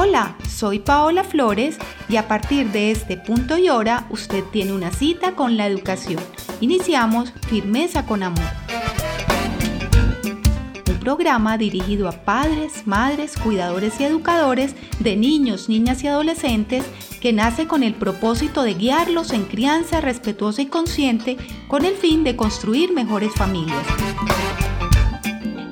Hola, soy Paola Flores y a partir de este punto y hora usted tiene una cita con la educación. Iniciamos Firmeza con Amor. Un programa dirigido a padres, madres, cuidadores y educadores de niños, niñas y adolescentes que nace con el propósito de guiarlos en crianza respetuosa y consciente con el fin de construir mejores familias.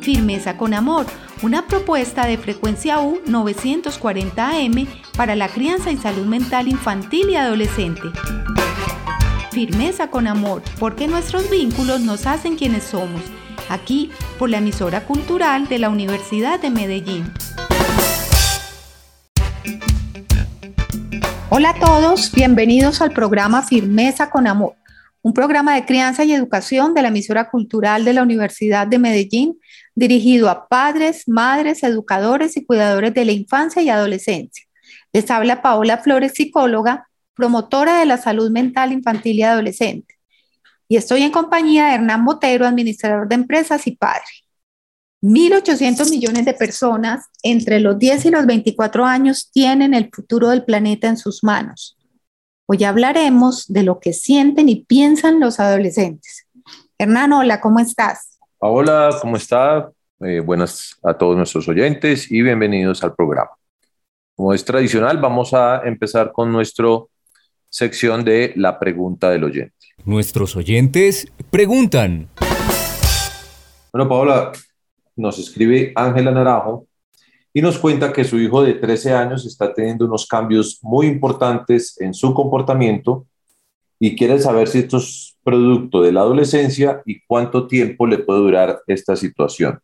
Firmeza con Amor una propuesta de frecuencia U 940 AM para la crianza y salud mental infantil y adolescente. Firmeza con amor, porque nuestros vínculos nos hacen quienes somos, aquí por la emisora cultural de la Universidad de Medellín. Hola a todos, bienvenidos al programa Firmeza con Amor, un programa de crianza y educación de la emisora cultural de la Universidad de Medellín dirigido a padres, madres, educadores y cuidadores de la infancia y adolescencia. Les habla Paola Flores, psicóloga, promotora de la salud mental infantil y adolescente. Y estoy en compañía de Hernán Botero, administrador de empresas y padre. 1.800 millones de personas entre los 10 y los 24 años tienen el futuro del planeta en sus manos. Hoy hablaremos de lo que sienten y piensan los adolescentes. Hernán, hola, ¿cómo estás? Hola, ¿cómo está? Eh, buenas a todos nuestros oyentes y bienvenidos al programa. Como es tradicional, vamos a empezar con nuestra sección de la pregunta del oyente. Nuestros oyentes preguntan. Bueno, Paola, nos escribe Ángela Naranjo y nos cuenta que su hijo de 13 años está teniendo unos cambios muy importantes en su comportamiento y quiere saber si estos producto de la adolescencia y cuánto tiempo le puede durar esta situación?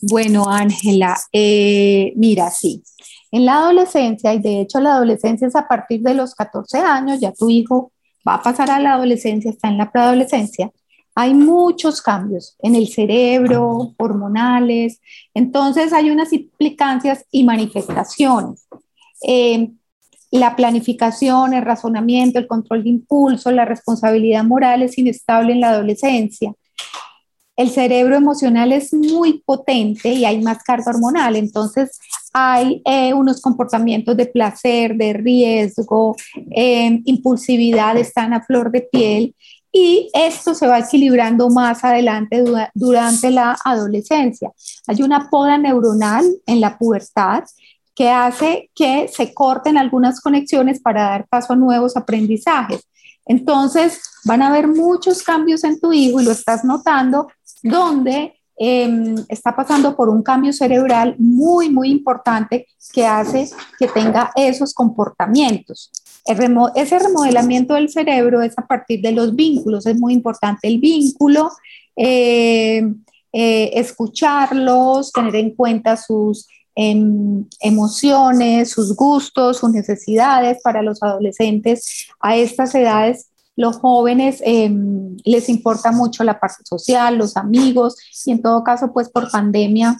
Bueno, Ángela, eh, mira, sí. En la adolescencia, y de hecho la adolescencia es a partir de los 14 años, ya tu hijo va a pasar a la adolescencia, está en la preadolescencia, hay muchos cambios en el cerebro, hormonales, entonces hay unas implicancias y manifestaciones. Eh, la planificación, el razonamiento, el control de impulso, la responsabilidad moral es inestable en la adolescencia. El cerebro emocional es muy potente y hay más carga hormonal, entonces hay eh, unos comportamientos de placer, de riesgo, eh, impulsividad están a flor de piel y esto se va equilibrando más adelante durante la adolescencia. Hay una poda neuronal en la pubertad que hace que se corten algunas conexiones para dar paso a nuevos aprendizajes. Entonces, van a haber muchos cambios en tu hijo y lo estás notando, donde em, está pasando por un cambio cerebral muy, muy importante que hace que tenga esos comportamientos. ese remodelamiento del cerebro es a partir de los vínculos, es muy importante el vínculo, eh, eh, escucharlos, tener en cuenta sus emociones, sus gustos, sus necesidades para los adolescentes a estas edades. Los jóvenes em, les importa mucho la parte social, los amigos y en todo caso, pues por pandemia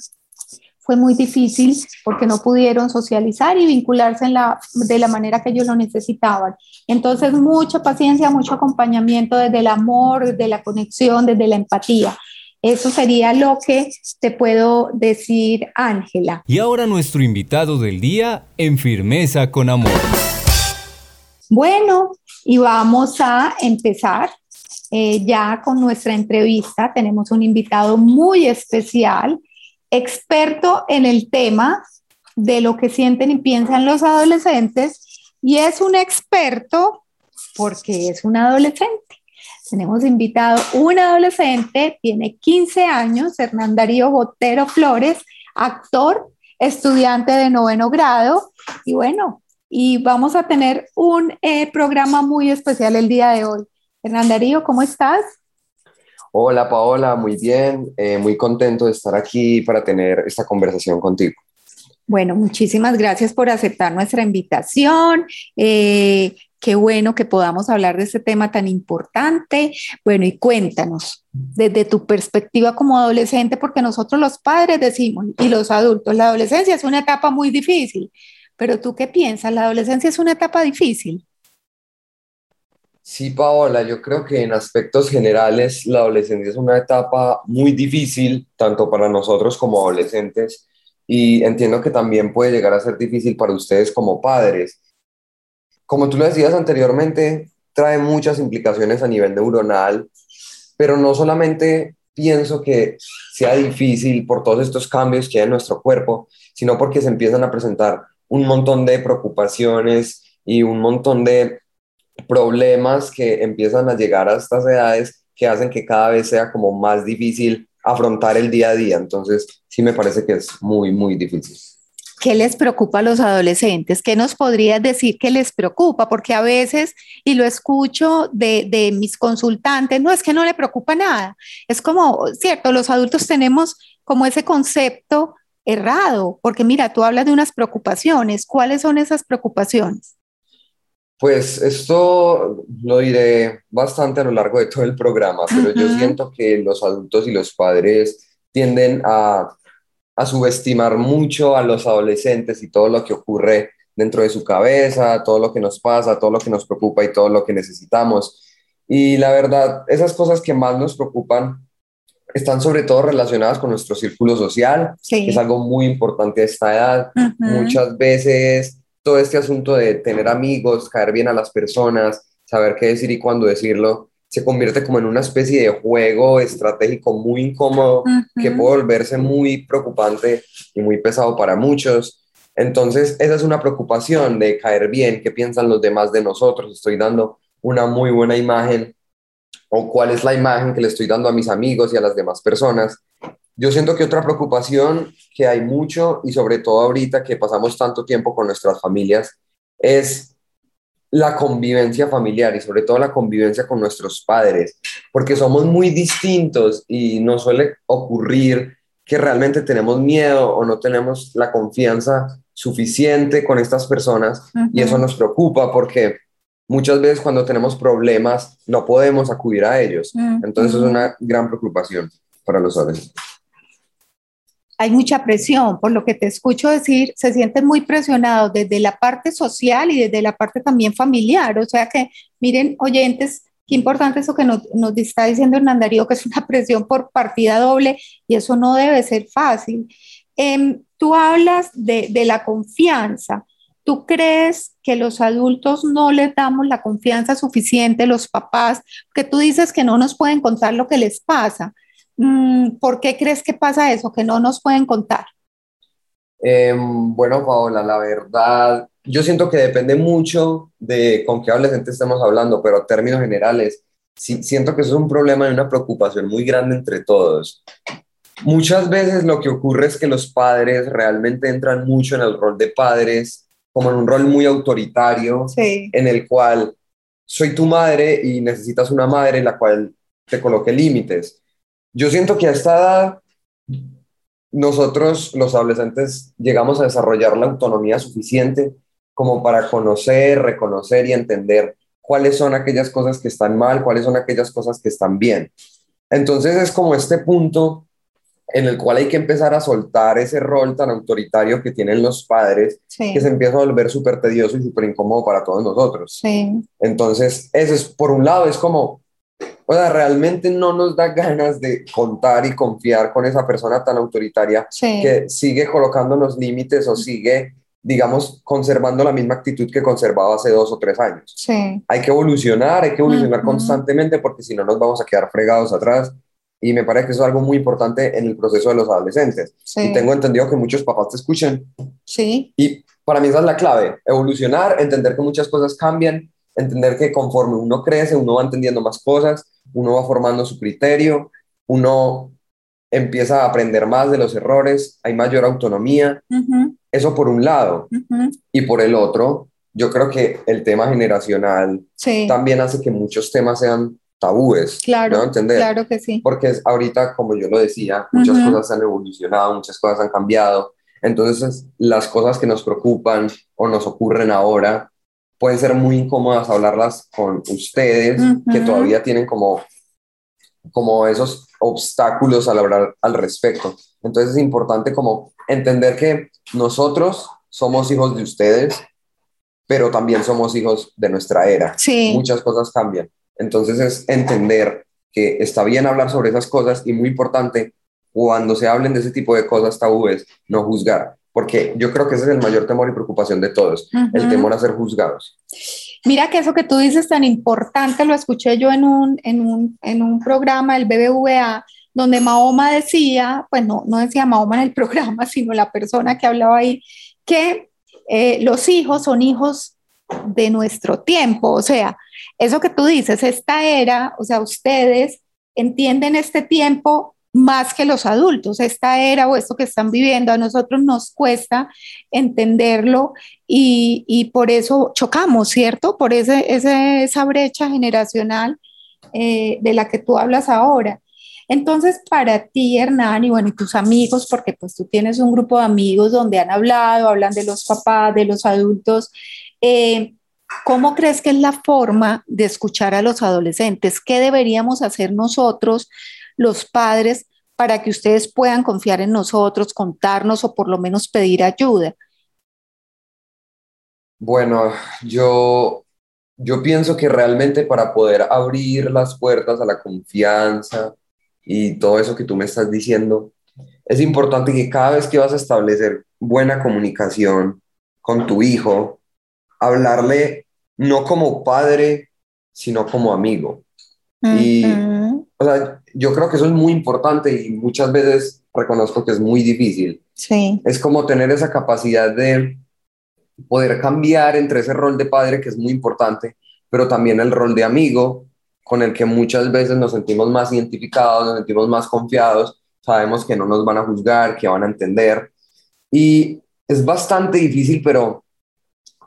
fue muy difícil porque no pudieron socializar y vincularse de la manera que ellos lo necesitaban. Entonces, mucha paciencia, mucho acompañamiento desde el amor, desde la conexión, desde la empatía. Eso sería lo que te puedo decir, Ángela. Y ahora nuestro invitado del día en Firmeza con Amor. Bueno, y vamos a empezar eh, ya con nuestra entrevista. Tenemos un invitado muy especial, experto en el tema de lo que sienten y piensan los adolescentes, y es un experto porque es un adolescente. Tenemos invitado un adolescente, tiene 15 años, Hernán Darío Botero Flores, actor, estudiante de noveno grado. Y bueno, y vamos a tener un eh, programa muy especial el día de hoy. Hernán Darío, ¿cómo estás? Hola Paola, muy bien, eh, muy contento de estar aquí para tener esta conversación contigo. Bueno, muchísimas gracias por aceptar nuestra invitación. Eh, Qué bueno que podamos hablar de este tema tan importante. Bueno, y cuéntanos desde tu perspectiva como adolescente, porque nosotros los padres decimos y los adultos, la adolescencia es una etapa muy difícil, pero tú qué piensas, la adolescencia es una etapa difícil. Sí, Paola, yo creo que en aspectos generales la adolescencia es una etapa muy difícil, tanto para nosotros como adolescentes, y entiendo que también puede llegar a ser difícil para ustedes como padres. Como tú lo decías anteriormente, trae muchas implicaciones a nivel neuronal, pero no solamente pienso que sea difícil por todos estos cambios que hay en nuestro cuerpo, sino porque se empiezan a presentar un montón de preocupaciones y un montón de problemas que empiezan a llegar a estas edades que hacen que cada vez sea como más difícil afrontar el día a día. Entonces, sí me parece que es muy, muy difícil. ¿Qué les preocupa a los adolescentes? ¿Qué nos podrías decir que les preocupa? Porque a veces, y lo escucho de, de, mis consultantes, no es que no le preocupa nada. Es como, cierto, los adultos tenemos como ese concepto errado, porque mira, tú hablas de unas preocupaciones. ¿Cuáles son esas preocupaciones? Pues esto lo diré bastante a lo largo de todo el programa, pero yo siento que los adultos y los padres tienden a, a, subestimar mucho a los adolescentes y todo lo que ocurre dentro de su cabeza, todo lo que nos pasa, todo lo que nos preocupa y todo lo que necesitamos. Y la verdad, esas cosas que más nos preocupan están sobre todo relacionadas con nuestro círculo social, que es algo muy importante a esta edad. Muchas veces todo este asunto de tener amigos, caer bien a las personas, saber qué decir y cuándo decirlo, se convierte como en una especie de juego estratégico muy incómodo que puede volverse muy preocupante y muy pesado para muchos. Entonces, esa es una preocupación de caer bien, qué piensan los demás de nosotros, estoy dando una muy buena imagen o cuál es la imagen que le estoy dando a mis amigos y a las demás personas. Yo siento que otra preocupación que hay mucho y sobre todo ahorita que pasamos tanto tiempo con nuestras familias es la convivencia familiar y sobre todo la convivencia con nuestros padres, porque somos muy distintos y nos suele ocurrir que realmente tenemos miedo o no tenemos la confianza suficiente con estas personas y eso nos preocupa porque muchas veces cuando tenemos problemas no podemos acudir a ellos. Entonces es una gran preocupación para los adolescentes hay mucha presión, por lo que te escucho decir, se sienten muy presionados desde la parte social y desde la parte también familiar. O sea que, miren, oyentes, qué importante eso que nos, está diciendo Hernán Darío, que es una presión por partida doble y eso no debe ser fácil. Em, tú hablas de, de la confianza. ¿Tú crees que los adultos no les damos la confianza suficiente, los papás, que tú dices que no nos pueden contar lo que les pasa? Mm, ¿Por qué crees que pasa eso, que no nos pueden contar? Em, bueno, Paola, la verdad, yo siento que depende mucho de con qué adolescente estemos hablando, pero en términos generales, sí, siento que eso es un problema y una preocupación muy grande entre todos. Muchas veces lo que ocurre es que los padres realmente entran mucho en el rol de padres, como en un rol muy autoritario, en el cual soy tu madre y necesitas una madre en la cual te coloque límites yo siento que a esta edad nosotros los adolescentes llegamos a desarrollar la autonomía suficiente como para conocer, reconocer y entender cuáles son aquellas cosas que están mal, cuáles son aquellas cosas que están bien. Entonces es como este punto en el cual hay que empezar a soltar ese rol tan autoritario que tienen los padres, que se empieza a volver súper tedioso y súper incómodo para todos nosotros. Entonces, eso es, por un lado, es como o sea, realmente no nos da ganas de contar y confiar con esa persona tan autoritaria que sigue colocándonos límites o sigue, digamos, conservando la misma actitud que conservaba hace dos o tres años. Sí. Hay que evolucionar, hay que evolucionar constantemente porque si no nos vamos a quedar fregados atrás. Y me parece que eso es algo muy importante en el proceso de los adolescentes. Y tengo entendido que muchos papás te escuchan. Sí. Y para mí esa es la clave, evolucionar, entender que muchas cosas cambian, entender que conforme uno crece, uno va entendiendo más cosas uno va formando su criterio, uno empieza a aprender más de los errores, hay mayor autonomía. Eso por un lado. Y por el otro, yo creo que el tema generacional también hace que muchos temas sean tabúes. Claro, ¿Entender? claro que sí. Porque ahorita, como yo lo decía, muchas cosas han evolucionado, muchas cosas han cambiado. Entonces, las cosas que nos preocupan o nos ocurren ahora pueden ser muy incómodas hablarlas con ustedes, que todavía tienen como, como esos obstáculos al hablar al respecto. Entonces es importante como entender que nosotros somos hijos de ustedes, pero también somos hijos de nuestra era. Sí. Muchas cosas cambian. Entonces es entender que está bien hablar sobre esas cosas y muy importante cuando se hablen de ese tipo de cosas tabúes, no juzgar, porque yo creo que ese es el mayor temor y preocupación de todos, el temor a ser juzgados. Mira que eso que tú dices tan importante, lo escuché yo en un, en un, en un programa del BBVA, donde Mahoma decía, pues no, no decía Mahoma en el programa, sino la persona que hablaba ahí, que eh, los hijos son hijos de nuestro tiempo, o sea, eso que tú dices, esta era, o sea, ustedes entienden este tiempo más que los adultos, esta era o esto que están viviendo, a nosotros nos cuesta entenderlo y, por eso chocamos, ¿cierto? Por ese, esa brecha generacional eh, de la que tú hablas ahora. Entonces, para ti, Hernán, y bueno, y tus amigos, porque pues tú tienes un grupo de amigos donde han hablado, hablan de los papás, de los adultos, eh, ¿cómo crees que es la forma de escuchar a los adolescentes? ¿Qué deberíamos hacer nosotros, los padres, para que ustedes puedan confiar en nosotros, contarnos o por lo menos pedir ayuda? Bueno, yo, yo pienso que realmente para poder abrir las puertas a la confianza, y todo eso que tú me estás diciendo, es importante que cada vez que vas a establecer buena comunicación con tu hijo, hablarle no como padre, sino como amigo. Y o sea, yo creo que eso es muy importante y muchas veces reconozco que es muy difícil. Sí. Es como tener esa capacidad de poder cambiar entre ese rol de padre, que es muy importante, pero también el rol de amigo, con el que muchas veces nos sentimos más identificados, nos sentimos más confiados, sabemos que no nos van a juzgar, que van a entender. Y es bastante difícil, pero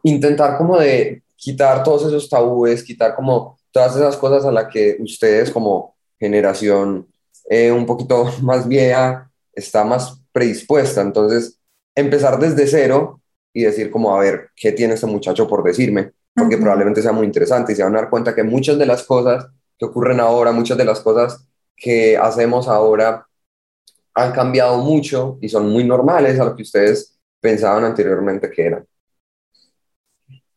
intentar como de quitar todos esos tabúes, quitar como todas esas cosas a las que ustedes como generación eh, un poquito más vieja está más predispuesta. Entonces, empezar desde cero y decir como, a ver, ¿qué tiene este muchacho por decirme? porque probablemente sea muy interesante y se van a dar cuenta que muchas de las cosas que ocurren ahora, muchas de las cosas que hacemos ahora han cambiado mucho y son muy normales a lo que ustedes pensaban anteriormente que eran.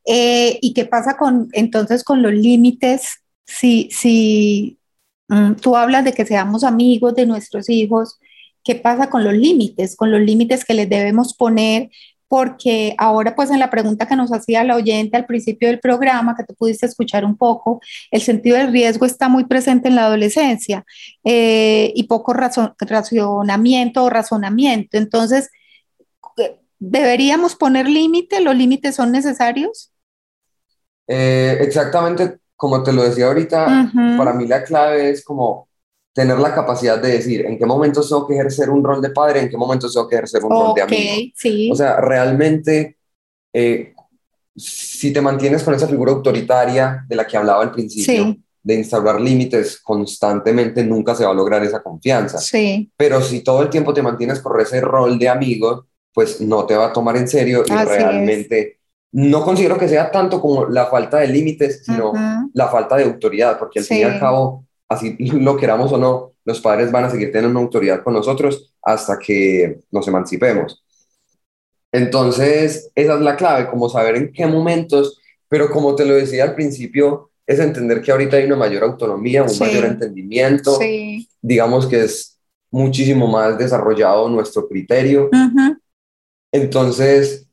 Eh, ¿Y qué pasa con entonces con los límites? Si, si tú hablas de que seamos amigos de nuestros hijos, ¿qué pasa con los límites? Con los límites que les debemos poner porque ahora pues en la pregunta que nos hacía la oyente al principio del programa, que tú pudiste escuchar un poco, el sentido del riesgo está muy presente en la adolescencia eh, y poco racionamiento o razonamiento. Entonces, ¿deberíamos poner límite? ¿Los límites son necesarios? Eh, exactamente, como te lo decía ahorita, para mí la clave es como tener la capacidad de decir en qué momentos tengo que ejercer un rol de padre, en qué momentos tengo que ejercer un rol de amigo. Sí. O sea, realmente, eh, si te mantienes con esa figura autoritaria de la que hablaba al principio, de instaurar límites constantemente, nunca se va a lograr esa confianza. Sí. Pero si todo el tiempo te mantienes con ese rol de amigo, pues no te va a tomar en serio y realmente... No considero que sea tanto como la falta de límites, sino la falta de autoridad, porque al fin y al cabo así lo queramos o no, los padres van a seguir teniendo una autoridad con nosotros hasta que nos emancipemos. Entonces, esa es la clave, como saber en qué momentos, pero como te lo decía al principio, es entender que ahorita hay una mayor autonomía, un mayor entendimiento, digamos que es muchísimo más desarrollado nuestro criterio. Entonces,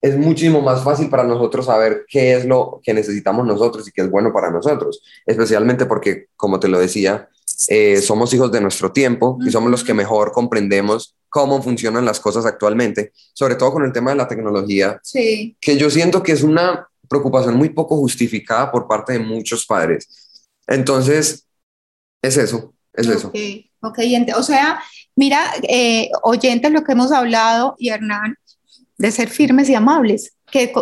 es muchísimo más fácil para nosotros saber qué es lo que necesitamos nosotros y qué es bueno para nosotros, especialmente porque, como te lo decía, eh, somos hijos de nuestro tiempo y somos los que mejor comprendemos cómo funcionan las cosas actualmente, sobre todo con el tema de la tecnología, sí. que yo siento que es una preocupación muy poco justificada por parte de muchos padres. Entonces, es eso, es eso. Ok, o sea, mira, eh, oyentes, lo que hemos hablado, y Hernán, de ser firmes y amables, que,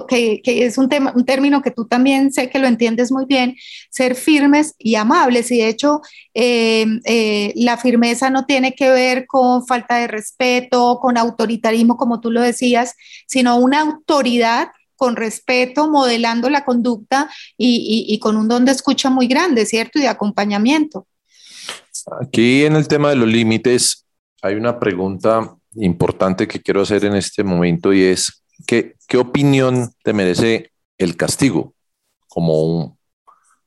es un, tema, un término que tú también sé que lo entiendes muy bien, ser firmes y amables. Y de hecho, em, eh, la firmeza no tiene que ver con falta de respeto, con autoritarismo, como tú lo decías, sino una autoridad con respeto, modelando la conducta y, y con un don de escucha muy grande, ¿cierto? Y de acompañamiento. Aquí en el tema de los límites hay una pregunta importante que quiero hacer en este momento y es, ¿qué, qué opinión te merece el castigo como un,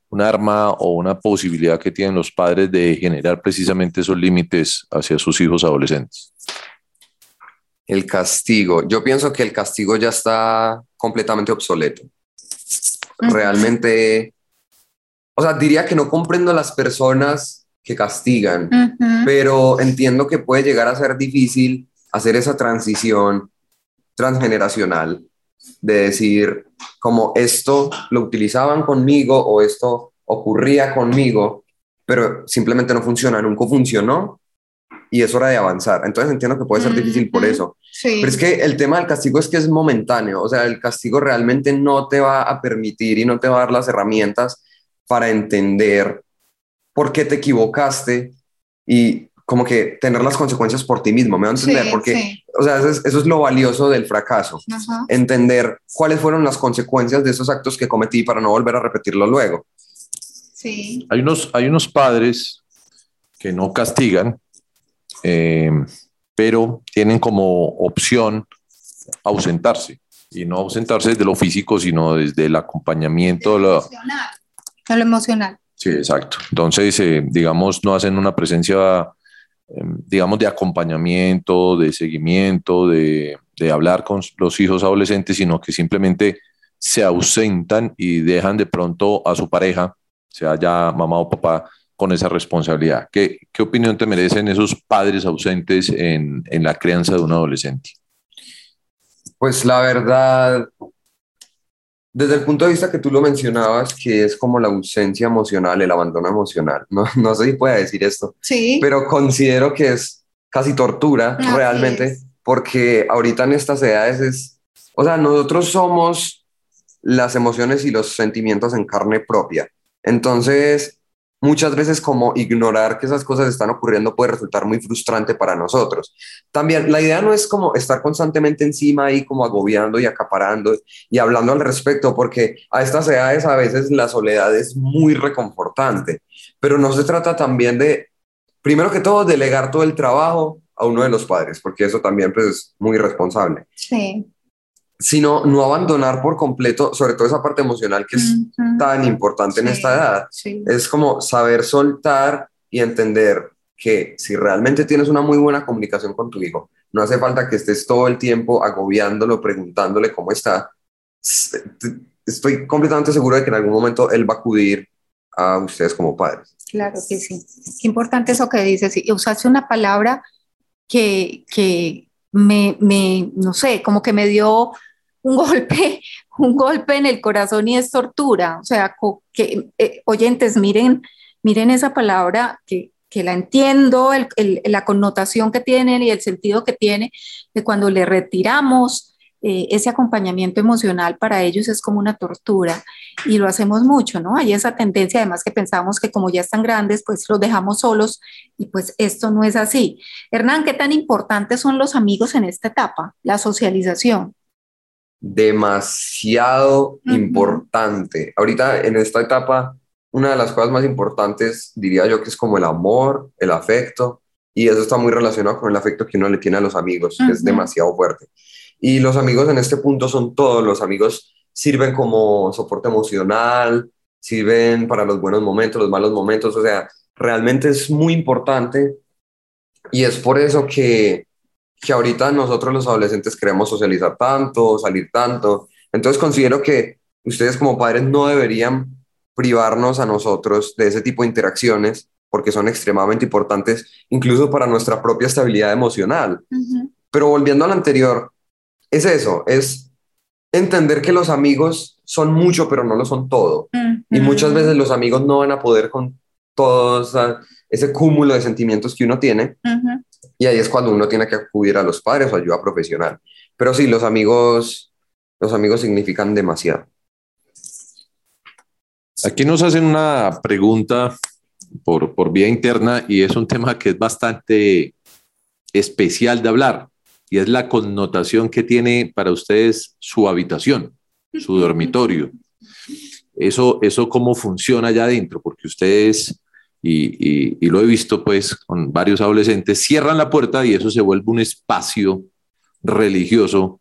un arma o una posibilidad que tienen los padres de generar precisamente esos límites hacia sus hijos adolescentes? El castigo. Yo pienso que el castigo ya está completamente obsoleto. Realmente, o sea, diría que no comprendo a las personas que castigan, pero entiendo que puede llegar a ser difícil hacer esa transición transgeneracional de decir, como esto lo utilizaban conmigo o esto ocurría conmigo, pero simplemente no funciona, nunca funcionó y es hora de avanzar. Entonces entiendo que puede ser difícil por eso. Pero es que el tema del castigo es que es momentáneo, o sea, el castigo realmente no te va a permitir y no te va a dar las herramientas para entender por qué te equivocaste y como que tener las consecuencias por ti mismo, me va a entender, porque, o sea, eso es, lo valioso del fracaso, entender cuáles fueron las consecuencias de esos actos que cometí para no volver a repetirlo luego. Sí. Hay unos, hay unos padres que no castigan, eh, pero tienen como opción ausentarse, y no ausentarse desde lo físico, sino desde el acompañamiento. De lo, emocional. De lo emocional. Sí, exacto. Entonces, eh, digamos, no hacen una presencia digamos, de acompañamiento, de seguimiento, de, de, hablar con los hijos adolescentes, sino que simplemente se ausentan y dejan de pronto a su pareja, sea ya mamá o papá, con esa responsabilidad. ¿Qué, qué opinión te merecen esos padres ausentes en, en la crianza de un adolescente? Pues la verdad, desde el punto de vista que tú lo mencionabas, que es como la ausencia emocional, el abandono emocional, no, no sé si pueda decir esto, sí. pero considero que es casi tortura realmente, porque ahorita en estas edades es, o sea, nosotros somos las emociones y los sentimientos en carne propia. Entonces, muchas veces como ignorar que esas cosas están ocurriendo puede resultar muy frustrante para nosotros. También la idea no es como estar constantemente encima y como agobiando y acaparando y hablando al respecto, porque a estas edades a veces la soledad es muy reconfortante, pero no se trata también de, primero que todo, delegar todo el trabajo a uno de los padres, porque eso también pues, es muy responsable. Sí sino no abandonar por completo, sobre todo esa parte emocional que es tan importante en esta edad. Es como saber soltar y entender que si realmente tienes una muy buena comunicación con tu hijo, no hace falta que estés todo el tiempo agobiándolo, preguntándole cómo está. Estoy completamente seguro de que en algún momento él va a acudir a ustedes como padres. Claro que sí. Qué importante eso que dices. Y usaste una palabra que, que me, me, no sé, como que me dio un golpe, un golpe en el corazón y es tortura. O sea, que, eh, oyentes, miren, miren esa palabra que, que la entiendo, la connotación que tiene y el sentido que tiene, de cuando le retiramos eh, ese acompañamiento emocional para ellos es como una tortura y lo hacemos mucho, ¿no? Hay esa tendencia además que pensamos que como ya están grandes, pues los dejamos solos y pues esto no es así. Hernán, ¿qué tan importantes son los amigos en esta etapa, la socialización? Demasiado importante. Ahorita en esta etapa, una de las cosas más importantes diría yo que es como el amor, el afecto, y eso está muy relacionado con el afecto que uno le tiene a los amigos, que es demasiado fuerte. Y los amigos en este punto son todos, los amigos sirven como soporte emocional, sirven para los buenos momentos, los malos momentos, o sea, realmente es muy importante y es por eso que que ahorita nosotros los adolescentes queremos socializar tanto, salir tanto. Entonces considero que ustedes como padres no deberían privarnos a nosotros de ese tipo de interacciones porque son extremadamente importantes incluso para nuestra propia estabilidad emocional. Pero volviendo al anterior, es eso, es entender que los amigos son mucho, pero no lo son todo. Y muchas veces los amigos no van a poder con todo ese cúmulo de sentimientos que uno tiene. Y ahí es cuando uno tiene que acudir a los padres o ayuda profesional. Pero sí, los amigos, los amigos significan demasiado. Aquí nos hacen una pregunta por, por vía interna y es un tema que es bastante especial de hablar y es la connotación que tiene para ustedes su habitación, su dormitorio. Eso, eso cómo funciona allá adentro, porque ustedes y, lo he visto pues con varios adolescentes, cierran la puerta y eso se vuelve un espacio religioso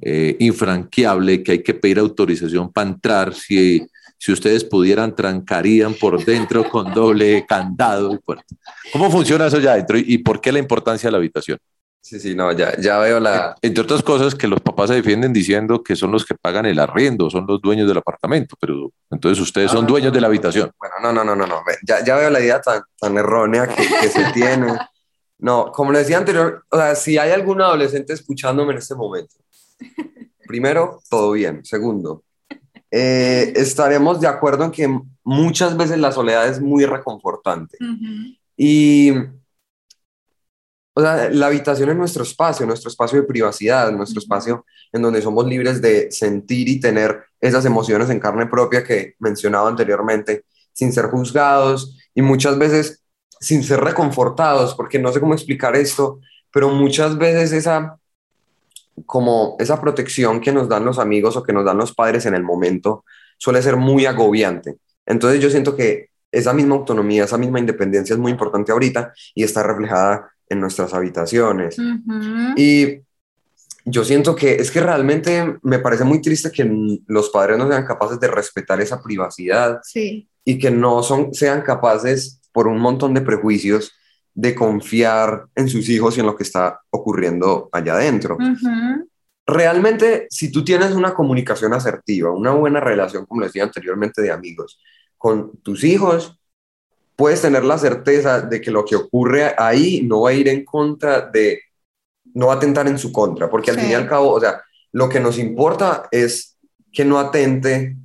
eh, infranqueable que hay que pedir autorización para entrar. Si, si ustedes pudieran, trancarían por dentro con doble candado y. ¿Cómo funciona eso ya adentro y por qué la importancia de la habitación? Sí, sí, no, ya, ya veo la... Entre otras cosas que los papás se defienden diciendo que son los que pagan el arriendo, son los dueños del apartamento, pero entonces ustedes son dueños de la habitación. Bueno, no, no, no, no, no. Ya, ya veo la idea tan, tan errónea que, que se tiene. No, como le decía anterior, o sea, si hay algún adolescente escuchándome en este momento, primero, todo bien. Segundo, eh, estaremos de acuerdo en que muchas veces la soledad es muy reconfortante. Y o sea, la habitación es nuestro espacio, nuestro espacio de privacidad, nuestro espacio en donde somos libres de sentir y tener esas emociones en carne propia que mencionaba anteriormente, sin ser juzgados y muchas veces sin ser reconfortados, porque no sé cómo explicar esto, pero muchas veces esa como esa protección que nos dan los amigos o que nos dan los padres en el momento suele ser muy agobiante. Entonces yo siento que esa misma autonomía, esa misma independencia es muy importante ahorita y está reflejada en nuestras habitaciones. Y yo siento que es que realmente me parece muy triste que los padres no sean capaces de respetar esa privacidad y que no son, sean capaces, por un montón de prejuicios, de confiar en sus hijos y en lo que está ocurriendo allá adentro. Realmente, si tú tienes una comunicación asertiva, una buena relación, como decía anteriormente, de amigos con tus hijos, puedes tener la certeza de que lo que ocurre ahí no va a ir en contra de, no va a atentar en su contra, porque al fin y al cabo, o sea, lo que nos importa es que no atente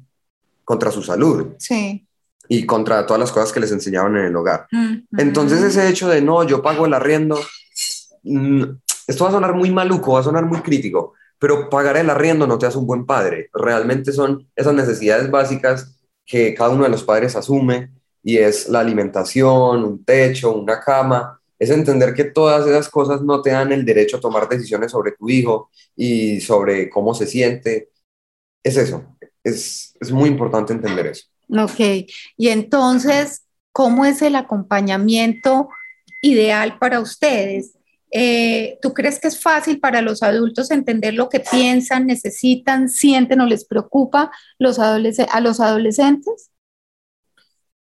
contra su salud. Sí. Y contra todas las cosas que les enseñaban en el hogar. Entonces ese hecho de no, yo pago el arriendo, mm, esto va a sonar muy maluco, va a sonar muy crítico, pero pagar el arriendo no te hace un buen padre. Realmente son esas necesidades básicas que cada uno de los padres asume y es la alimentación, un techo, una cama, es entender que todas esas cosas no te dan el derecho a tomar decisiones sobre tu hijo y sobre cómo se siente. Es eso, es, es muy importante entender eso. Ok, y entonces, ¿cómo es el acompañamiento ideal para ustedes? Eh, ¿Tú crees que es fácil para los adultos entender lo que piensan, necesitan, sienten o les preocupa los a los adolescentes?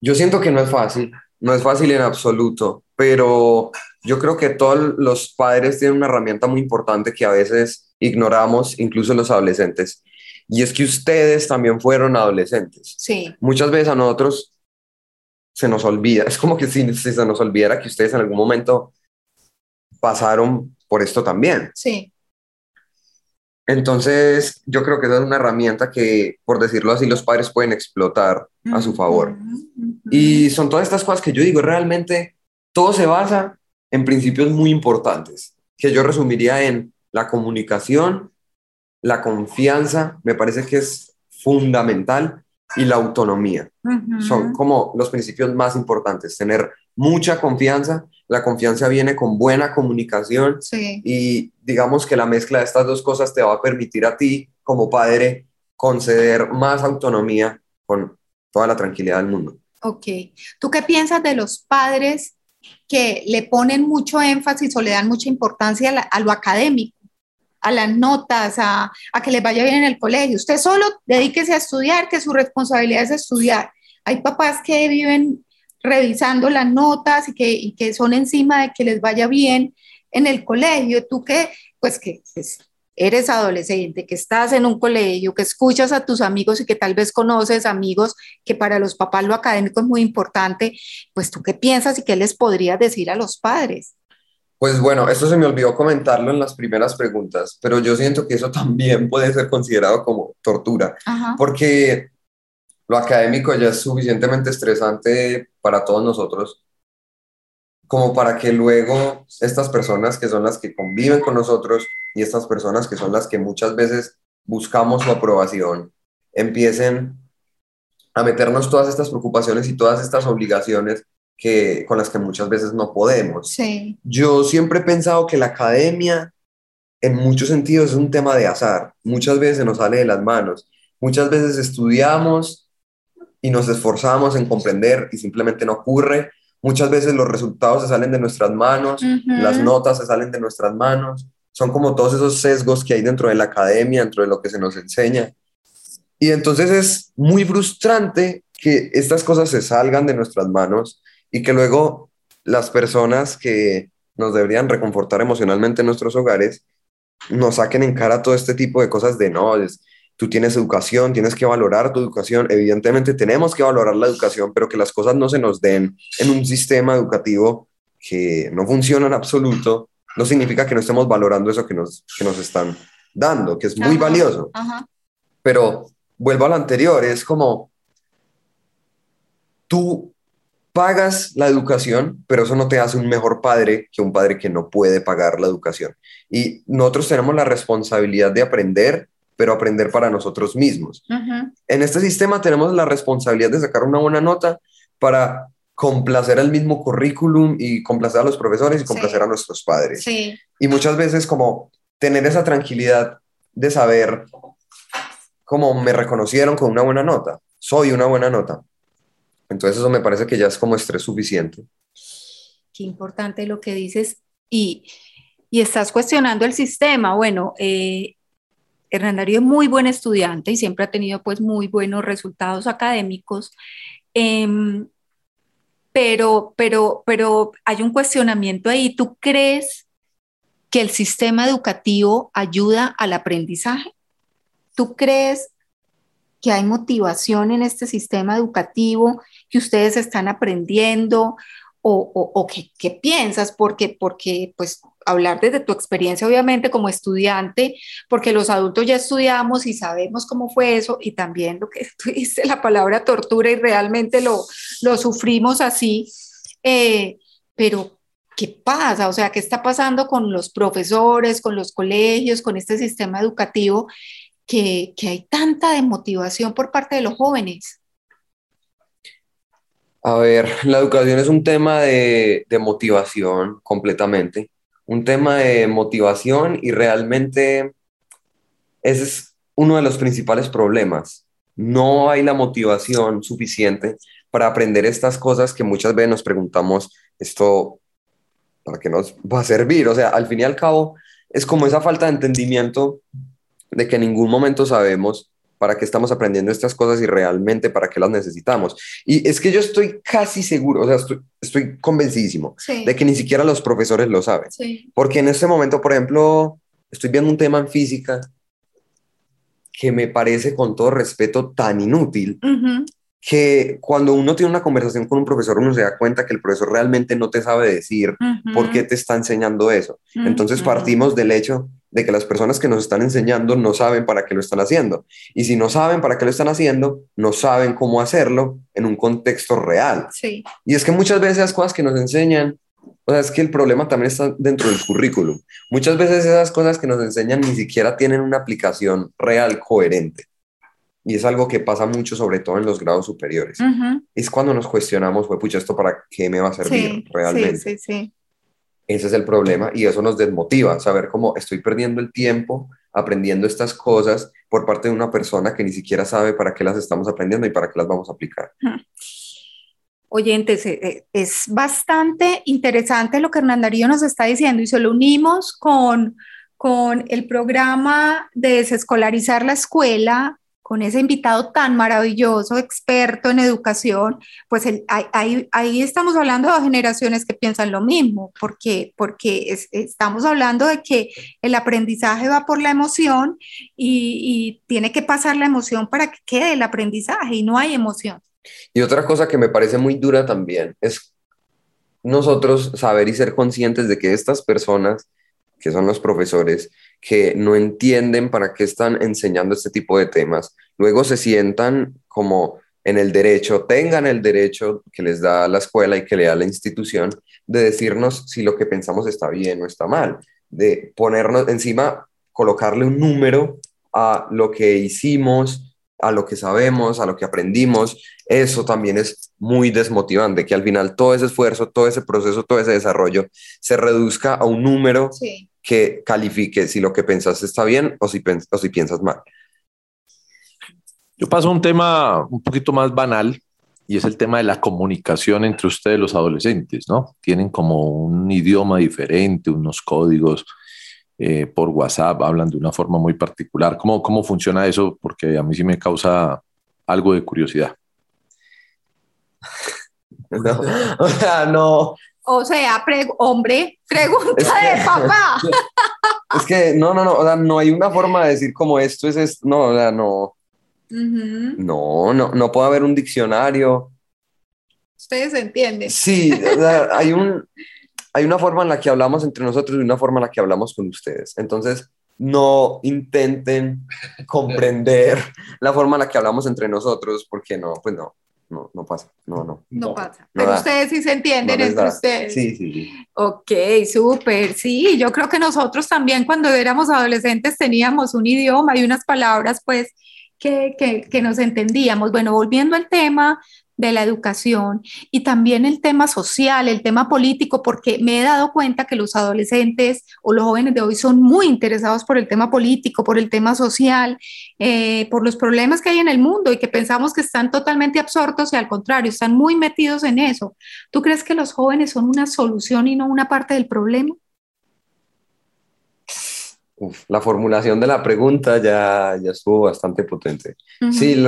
Yo siento que no es fácil, no es fácil en absoluto, pero yo creo que todos los padres tienen una herramienta muy importante que a veces ignoramos, incluso los adolescentes, y es que ustedes también fueron adolescentes. Sí. Muchas veces a nosotros se nos olvida, es como que si, si se nos olvidara que ustedes en algún momento pasaron por esto también. Sí. Entonces, yo creo que es una herramienta que, por decirlo así, los padres pueden explotar a su favor. Y son todas estas cosas que yo digo, realmente todo se basa en principios muy importantes, que yo resumiría en la comunicación, la confianza, me parece que es fundamental, y la autonomía. Son como los principios más importantes, tener mucha confianza, la confianza viene con buena comunicación y digamos que la mezcla de estas dos cosas te va a permitir a ti como padre conceder más autonomía con toda la tranquilidad del mundo. Ok. ¿Tú qué piensas de los padres que le ponen mucho énfasis o le dan mucha importancia a, lo académico, a las notas, a, a, que les vaya bien en el colegio? Usted solo dedíquese a estudiar, que su responsabilidad es estudiar. Hay papás que viven revisando las notas y que, y que son encima de que les vaya bien en el colegio. Tú que, pues que pues, eres adolescente, que estás en un colegio, que escuchas a tus amigos y que tal vez conoces amigos que para los papás lo académico es muy importante, pues tú qué piensas y qué les podrías decir a los padres. Pues bueno, esto se me olvidó comentarlo en las primeras preguntas, pero yo siento que eso también puede ser considerado como tortura, porque lo académico ya es suficientemente estresante para todos nosotros como para que luego estas personas que son las que conviven con nosotros y estas personas que son las que muchas veces buscamos su aprobación, empiecen a meternos todas estas preocupaciones y todas estas obligaciones que, con las que muchas veces no podemos. Yo siempre he pensado que la academia en muchos sentidos es un tema de azar. Muchas veces nos sale de las manos. Muchas veces estudiamos y nos esforzamos en comprender y simplemente no ocurre. Muchas veces los resultados se salen de nuestras manos, las notas se salen de nuestras manos, son como todos esos sesgos que hay dentro de la academia, dentro de lo que se nos enseña. Y entonces es muy frustrante que estas cosas se salgan de nuestras manos y que luego las personas que nos deberían reconfortar emocionalmente en nuestros hogares nos saquen en cara todo este tipo de cosas de no, tú tienes educación, tienes que valorar tu educación, evidentemente tenemos que valorar la educación, pero que las cosas no se nos den en un sistema educativo que no funciona en absoluto, no significa que no estemos valorando eso que nos, que nos están dando, que es muy valioso. Pero vuelvo a lo anterior, es como tú pagas la educación, pero eso no te hace un mejor padre que un padre que no puede pagar la educación. Y nosotros tenemos la responsabilidad de aprender, pero aprender para nosotros mismos. En este sistema tenemos la responsabilidad de sacar una buena nota para complacer al mismo currículum y complacer a los profesores y complacer a nuestros padres. Y muchas veces como tener esa tranquilidad de saber cómo me reconocieron con una buena nota, soy una buena nota. Entonces eso me parece que ya es como estrés suficiente. Qué importante lo que dices y, y estás cuestionando el sistema. Bueno, eh, Hernán Darío es muy buen estudiante y siempre ha tenido pues muy buenos resultados académicos. Em, pero, pero, pero hay un cuestionamiento ahí. ¿Tú crees que el sistema educativo ayuda al aprendizaje? ¿Tú crees que hay motivación en este sistema educativo, que ustedes están aprendiendo o, o, qué, piensas, porque, porque pues hablar desde tu experiencia obviamente como estudiante, porque los adultos ya estudiamos y sabemos cómo fue eso y también lo que tú dices, la palabra tortura y realmente lo, lo sufrimos así, eh, pero ¿qué pasa? O sea, ¿qué está pasando con los profesores, con los colegios, con este sistema educativo que, hay tanta desmotivación por parte de los jóvenes? A ver, la educación es un tema de, de, motivación completamente, un tema de motivación y realmente ese es uno de los principales problemas. No hay la motivación suficiente para aprender estas cosas que muchas veces nos preguntamos, esto, ¿para qué nos va a servir? O sea, al fin y al cabo, es como esa falta de entendimiento de que en ningún momento sabemos para qué estamos aprendiendo estas cosas y realmente para qué las necesitamos. Y es que yo estoy casi seguro, o sea, estoy, estoy convencidísimo de que ni siquiera los profesores lo saben. Porque en este momento, por ejemplo, estoy viendo un tema en física que me parece con todo respeto tan inútil, que cuando uno tiene una conversación con un profesor, uno se da cuenta que el profesor realmente no te sabe decir por qué te está enseñando eso. Entonces partimos del hecho de que las personas que nos están enseñando no saben para qué lo están haciendo. Y si no saben para qué lo están haciendo, no saben cómo hacerlo en un contexto real. Sí. Y es que muchas veces las cosas que nos enseñan, o sea, es que el problema también está dentro del currículum. Muchas veces esas cosas que nos enseñan ni siquiera tienen una aplicación real coherente. Y es algo que pasa mucho, sobre todo en los grados superiores. Es cuando nos cuestionamos, fue, pucha, ¿esto para qué me va a servir realmente? Sí, sí, sí. Ese es el problema y eso nos desmotiva, saber cómo estoy perdiendo el tiempo aprendiendo estas cosas por parte de una persona que ni siquiera sabe para qué las estamos aprendiendo y para qué las vamos a aplicar. Oyentes, eh, eh, es bastante interesante lo que Hernán Darío nos está diciendo y se lo unimos con, con el programa de desescolarizar la escuela con ese invitado tan maravilloso, experto en educación, pues ahí, estamos hablando de generaciones que piensan lo mismo, porque, porque estamos hablando de que el aprendizaje va por la emoción y tiene que pasar la emoción para que quede el aprendizaje y no hay emoción. Y otra cosa que me parece muy dura también es nosotros saber y ser conscientes de que estas personas, que son los profesores, que no entienden para qué están enseñando este tipo de temas, luego se sientan como en el derecho, tengan el derecho que les da la escuela y que le da la institución de decirnos si lo que pensamos está bien o está mal, de ponernos encima, colocarle un número a lo que hicimos, a lo que sabemos, a lo que aprendimos, eso también es muy desmotivante, que al final todo ese esfuerzo, todo ese proceso, todo ese desarrollo se reduzca a un número que califique si lo que pensas está bien o si, o si piensas mal. Yo paso a un tema un poquito más banal y es el tema de la comunicación entre ustedes los adolescentes, ¿no? Tienen como un idioma diferente, unos códigos. eh, por WhatsApp, hablan de una forma muy particular. ¿Cómo, ¿Cómo funciona eso? Porque a mí sí me causa algo de curiosidad. No, o sea, no. O sea, hombre, pregunta de papá. Es que no, no, no, o sea, no hay una forma de decir como esto es esto, no, o sea, no. No, no, no puede haber un diccionario. Ustedes entienden. Sí, o sea, hay un, hay una forma en la que hablamos entre nosotros y una forma en la que hablamos con ustedes. Entonces, no intenten comprender la forma en la que hablamos entre nosotros, porque no, pues no, no, no pasa, no, no. No, pasa, pero ustedes sí se entienden entre ustedes. Sí, sí, sí. Ok, súper, sí, yo creo que nosotros también cuando éramos adolescentes teníamos un idioma y unas palabras, pues, que, que, que nos entendíamos. Bueno, volviendo al tema de la educación y también el tema social, el tema político, porque me he dado cuenta que los adolescentes o los jóvenes de hoy son muy interesados por el tema político, por el tema social, eh, por los problemas que hay en el mundo y que pensamos que están totalmente absortos y al contrario, están muy metidos en eso. ¿Tú crees que los jóvenes son una solución y no una parte del problema? la formulación de la pregunta ya, ya estuvo bastante potente. Sí,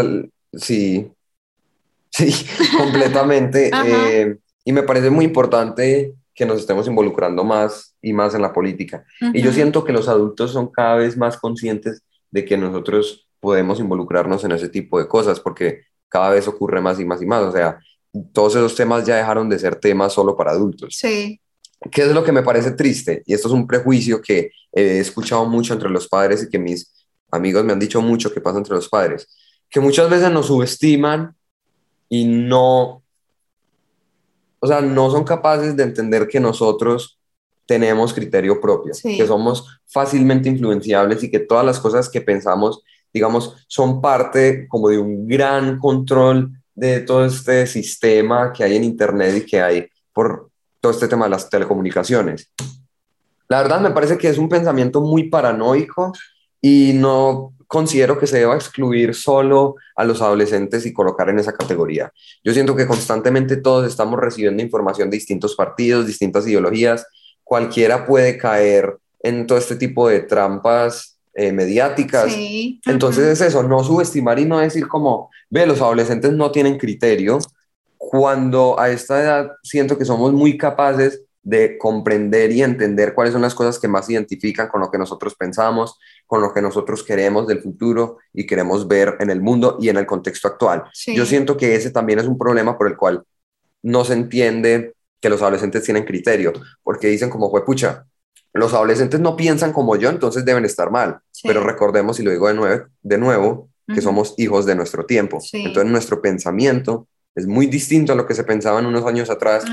sí, Sí, completamente. Eh, y me parece muy importante que nos estemos involucrando más y más en la política. Y yo siento que los adultos son cada vez más conscientes de que nosotros podemos involucrarnos en ese tipo de cosas, porque cada vez ocurre más y más y más. O sea, todos esos temas ya dejaron de ser temas solo para adultos. Sí. ¿Qué es lo que me parece triste? Y esto es un prejuicio que he escuchado mucho entre los padres y que mis amigos me han dicho mucho que pasa entre los padres, que muchas veces nos subestiman y no, o sea, no son capaces de entender que nosotros tenemos criterio propio, que somos fácilmente influenciables y que todas las cosas que pensamos, digamos, son parte como de un gran control de todo este sistema que hay en Internet y que hay por todo este tema de las telecomunicaciones. La verdad me parece que es un pensamiento muy paranoico y no considero que se deba excluir solo a los adolescentes y colocar en esa categoría. Yo siento que constantemente todos estamos recibiendo información de distintos partidos, distintas ideologías. Cualquiera puede caer en todo este tipo de trampas eh, mediáticas. Entonces es eso, no subestimar y no decir como, ve, los adolescentes no tienen criterio, cuando a esta edad siento que somos muy capaces de comprender y entender cuáles son las cosas que más identifican con lo que nosotros pensamos, con lo que nosotros queremos del futuro y queremos ver en el mundo y en el contexto actual. Yo siento que ese también es un problema por el cual no se entiende que los adolescentes tienen criterio, porque dicen como fue pucha, los adolescentes no piensan como yo, entonces deben estar mal. Pero recordemos, y lo digo de nuevo, de nuevo que somos hijos de nuestro tiempo. Entonces nuestro pensamiento es muy distinto a lo que se pensaban unos años atrás,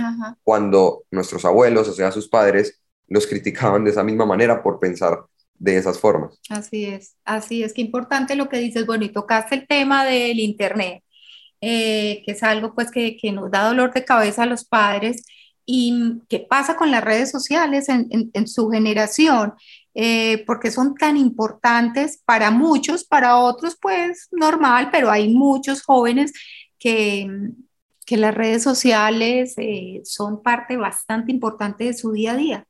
cuando nuestros abuelos, o sea, sus padres, los criticaban de esa misma manera por pensar de esas formas. Así es, así es, que importante lo que dices, bueno, y tocaste el tema del Internet, eh, que es algo pues que, que, nos da dolor de cabeza a los padres, y qué pasa con las redes sociales en, en, su generación, eh, porque son tan importantes para muchos, para otros pues normal, pero hay muchos jóvenes que, que las redes sociales eh, son parte bastante importante de su día a día.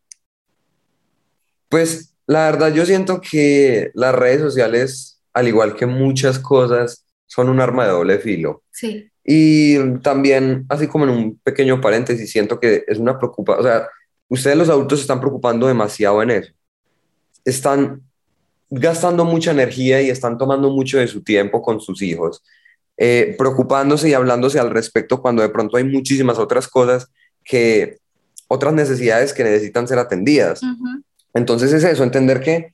Pues la verdad, yo siento que las redes sociales, al igual que muchas cosas, son un arma de doble filo. Sí. Y también, así como en un pequeño paréntesis, siento que es una preocupación, o sea, ustedes los adultos se están preocupando demasiado en eso. Están gastando mucha energía y están tomando mucho de su tiempo con sus hijos, eh, preocupándose y hablándose al respecto cuando de pronto hay muchísimas otras cosas que, otras necesidades que necesitan ser atendidas. Entonces es eso, entender que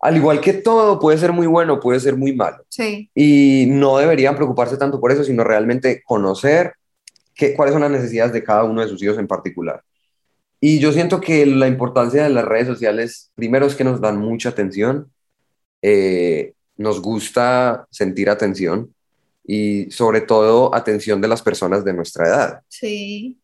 al igual que todo puede ser muy bueno, puede ser muy malo. Sí. Y no deberían preocuparse tanto por eso, sino realmente conocer qué, cuáles son las necesidades de cada uno de sus hijos en particular. Y yo siento que la importancia de las redes sociales, primero es que nos dan mucha atención, eh, nos gusta sentir atención y sobre todo atención de las personas de nuestra edad. Sí.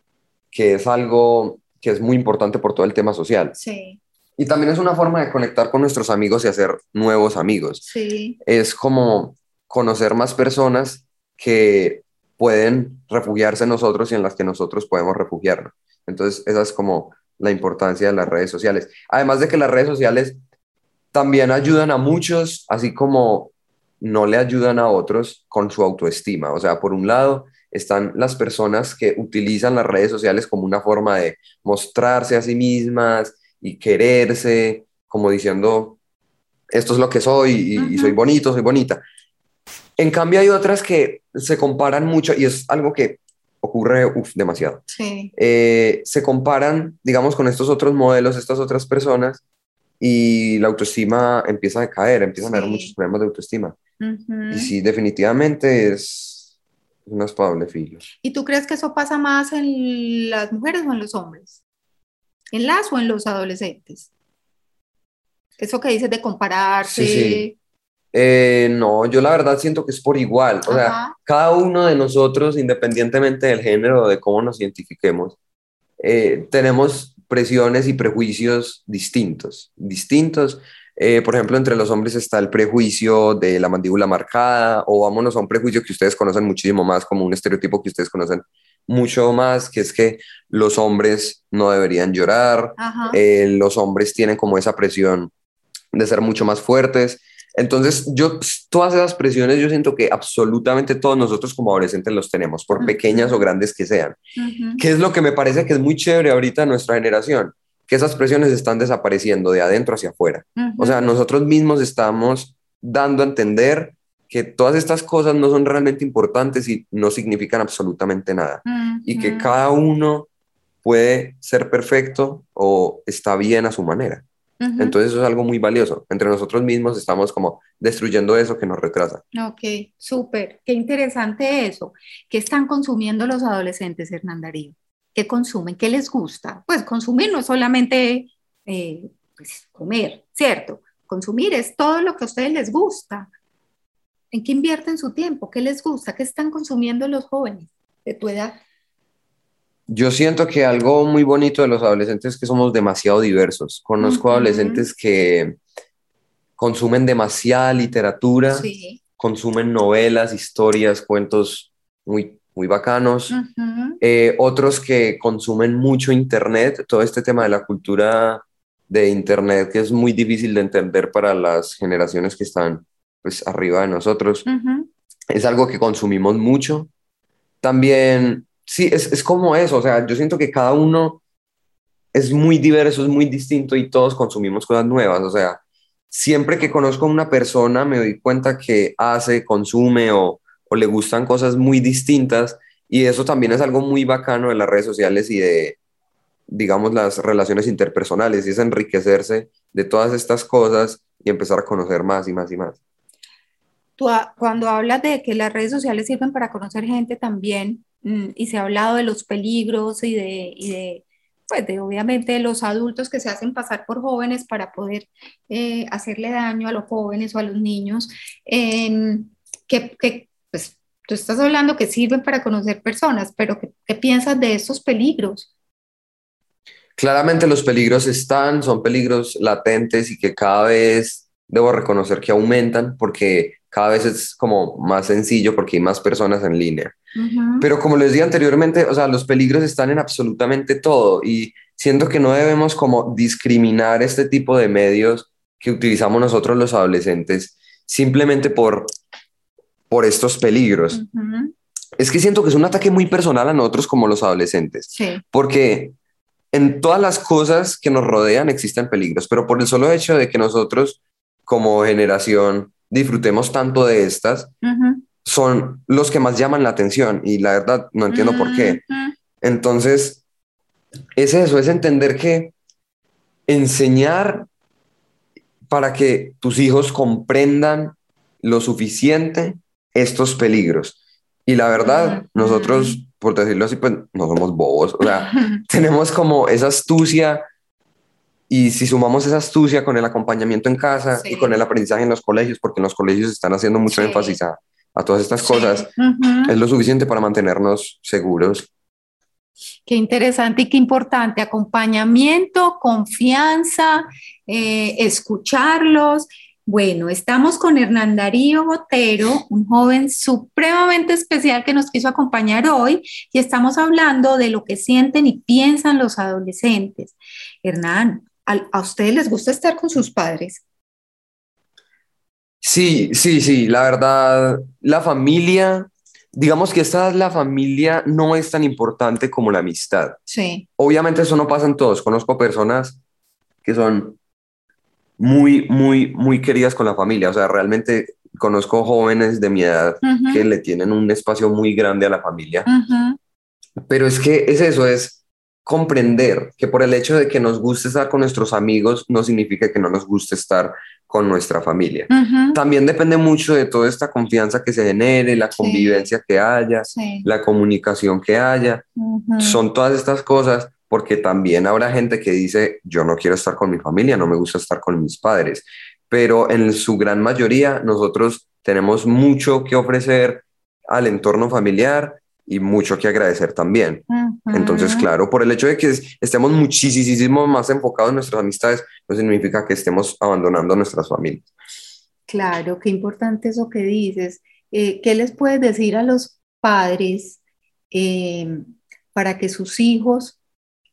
Que es algo que es muy importante por todo el tema social. Sí. Y también es una forma de conectar con nuestros amigos y hacer nuevos amigos. Sí. Es como conocer más personas que pueden refugiarse en nosotros y en las que nosotros podemos refugiarnos. Entonces, esa es como la importancia de las redes sociales. Además de que las redes sociales también ayudan a muchos, así como no le ayudan a otros con su autoestima. O sea, por un lado están las personas que utilizan las redes sociales como una forma de mostrarse a sí mismas y quererse, como diciendo, esto es lo que soy y, soy bonito, soy bonita. En cambio hay otras que se comparan mucho y es algo que ocurre demasiado. Eh, se comparan, digamos, con estos otros modelos, estas otras personas y la autoestima empieza a caer, empiezan a haber muchos problemas de autoestima. Y sí, definitivamente es una espada de filo. ¿Y tú crees que eso pasa más en las mujeres o en los hombres? ¿En las o en los adolescentes? Eso que dices de compararse. Eh, no, yo la verdad siento que es por igual. O sea, cada uno de nosotros, independientemente del género o de cómo nos identifiquemos, eh, tenemos presiones y prejuicios distintos. Distintos. Eh, por ejemplo, entre los hombres está el prejuicio de la mandíbula marcada, o vámonos a un prejuicio que ustedes conocen muchísimo más, como un estereotipo que ustedes conocen mucho más, que es que los hombres no deberían llorar, eh, los hombres tienen como esa presión de ser mucho más fuertes. Entonces, yo, todas esas presiones, yo siento que absolutamente todos nosotros como adolescentes los tenemos, por pequeñas o grandes que sean. ¿Qué es lo que me parece que es muy chévere ahorita en nuestra generación? Que esas presiones están desapareciendo de adentro hacia afuera. O sea, nosotros mismos estamos dando a entender que todas estas cosas no son realmente importantes y no significan absolutamente nada. Y que cada uno puede ser perfecto o está bien a su manera. Entonces eso es algo muy valioso. Entre nosotros mismos estamos como destruyendo eso que nos retrasa. Ok, súper. Qué interesante eso. ¿Qué están consumiendo los adolescentes, Hernán Darío? ¿Qué consumen? ¿Qué les gusta? Pues consumir no es solamente eh, pues, comer, ¿cierto? Consumir es todo lo que a ustedes les gusta. ¿En qué invierten su tiempo? ¿Qué les gusta? ¿Qué están consumiendo los jóvenes de tu edad? Yo siento que algo muy bonito de los adolescentes es que somos demasiado diversos. Conozco adolescentes que consumen demasiada literatura, consumen novelas, historias, cuentos muy muy bacanos, eh, otros que consumen mucho Internet, todo este tema de la cultura de Internet que es muy difícil de entender para las generaciones que están pues arriba de nosotros. Es algo que consumimos mucho. También, sí, es, es como eso, o sea, yo siento que cada uno es muy diverso, es muy distinto y todos consumimos cosas nuevas, o sea, siempre que conozco a una persona me doy cuenta que hace, consume o o le gustan cosas muy distintas y eso también es algo muy bacano de las redes sociales y de, digamos, las relaciones interpersonales y es enriquecerse de todas estas cosas y empezar a conocer más y más y más. Tú, cuando hablas de que las redes sociales sirven para conocer gente también, mm, y se ha hablado de los peligros y de, y de pues de obviamente de los adultos que se hacen pasar por jóvenes para poder eh, hacerle daño a los jóvenes o a los niños, eh, ¿qué, pues tú estás hablando que sirven para conocer personas, pero ¿qué, piensas de esos peligros? Claramente los peligros están, son peligros latentes y que cada vez debo reconocer que aumentan porque cada vez es como más sencillo porque hay más personas en línea. Pero como les dije anteriormente, o sea, los peligros están en absolutamente todo y siento que no debemos como discriminar este tipo de medios que utilizamos nosotros los adolescentes simplemente por por estos peligros. Es que siento que es un ataque muy personal a nosotros como los adolescentes, porque en todas las cosas que nos rodean existen peligros, pero por el solo hecho de que nosotros como generación disfrutemos tanto de estas, son los que más llaman la atención y la verdad no entiendo por qué. Entonces, es eso, es entender que enseñar para que tus hijos comprendan lo suficiente estos peligros. Y la verdad, nosotros, por decirlo así, pues no somos bobos, o sea, tenemos como esa astucia y si sumamos esa astucia con el acompañamiento en casa y con el aprendizaje en los colegios, porque en los colegios están haciendo mucho énfasis a, todas estas cosas, es lo suficiente para mantenernos seguros. Qué interesante y qué importante. Acompañamiento, confianza, eh, escucharlos bueno, estamos con Hernán Darío Botero, un joven supremamente especial que nos quiso acompañar hoy y estamos hablando de lo que sienten y piensan los adolescentes. Hernán, ¿a, ustedes les gusta estar con sus padres? Sí, sí, sí, la verdad, la familia, digamos que esta la familia no es tan importante como la amistad. Sí. Obviamente eso no pasa en todos, conozco personas que son muy, muy, muy queridas con la familia, o sea, realmente conozco jóvenes de mi edad que le tienen un espacio muy grande a la familia, pero es que es eso, es comprender que por el hecho de que nos guste estar con nuestros amigos no significa que no nos guste estar con nuestra familia. También depende mucho de toda esta confianza que se genere, la convivencia que haya, la comunicación que haya. Son todas estas cosas porque también habrá gente que dice, yo no quiero estar con mi familia, no me gusta estar con mis padres, pero en su gran mayoría nosotros tenemos mucho que ofrecer al entorno familiar y mucho que agradecer también. Entonces, claro, por el hecho de que estemos muchísimo más enfocados en nuestras amistades, no significa que estemos abandonando nuestras familias. Claro, qué importante eso que dices. Eh, ¿Qué les puedes decir a los padres eh, para que sus hijos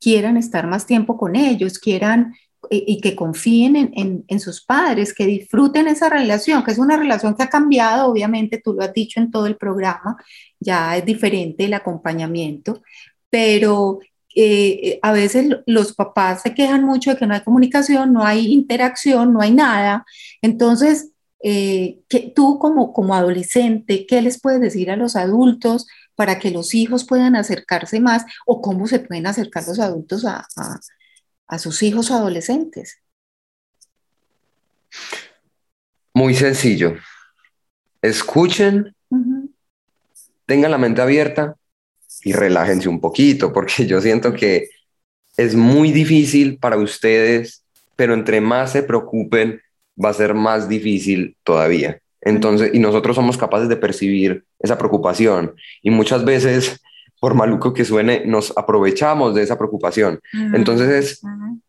quieran estar más tiempo con ellos, quieran y, que confíen en, en, sus padres, que disfruten esa relación, que es una relación que ha cambiado, obviamente, tú lo has dicho en todo el programa, ya es diferente el acompañamiento, pero eh, a veces los papás se quejan mucho de que no hay comunicación, no hay interacción, no hay nada. Entonces, eh, que tú como, como adolescente, ¿qué les puedes decir a los adultos para que los hijos puedan acercarse más o cómo se pueden acercar los adultos a, a, sus hijos o adolescentes? Muy sencillo. Escuchen, tengan la mente abierta y relájense un poquito, porque yo siento que es muy difícil para ustedes, pero entre más se preocupen, va a ser más difícil todavía. Entonces, y nosotros somos capaces de percibir esa preocupación. Y muchas veces, por maluco que suene, nos aprovechamos de esa preocupación. Entonces es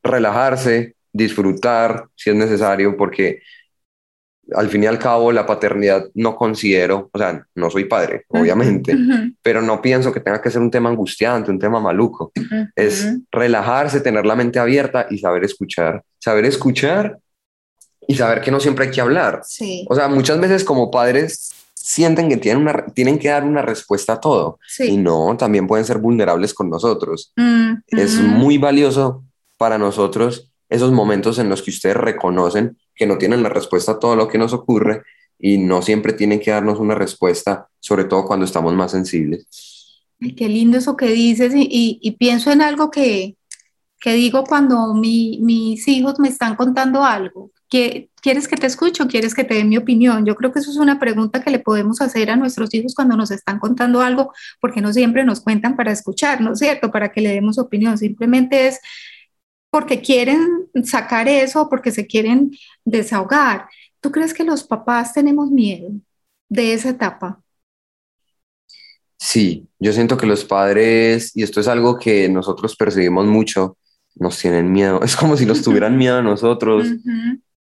relajarse, disfrutar si es necesario, porque al fin y al cabo la paternidad no considero, o sea, no soy padre, obviamente, pero no pienso que tenga que ser un tema angustiante, un tema maluco. Es relajarse, tener la mente abierta y saber escuchar. Saber escuchar y saber que no siempre hay que hablar. O sea, muchas veces como padres sienten que tienen, una, tienen que dar una respuesta a todo y no, también pueden ser vulnerables con nosotros. Es muy valioso para nosotros esos momentos en los que ustedes reconocen que no tienen la respuesta a todo lo que nos ocurre y no siempre tienen que darnos una respuesta, sobre todo cuando estamos más sensibles. qué lindo eso que dices y, y pienso en algo que, que digo cuando mi, mis hijos me están contando algo. ¿Quieres que te escuche o quieres que te dé mi opinión? Yo creo que eso es una pregunta que le podemos hacer a nuestros hijos cuando nos están contando algo, porque no siempre nos cuentan para escuchar, ¿no es cierto? Para que le demos opinión. Simplemente es porque quieren sacar eso, porque se quieren desahogar. ¿Tú crees que los papás tenemos miedo de esa etapa? Sí, yo siento que los padres, y esto es algo que nosotros percibimos mucho, nos tienen miedo. Es como si los tuvieran miedo a nosotros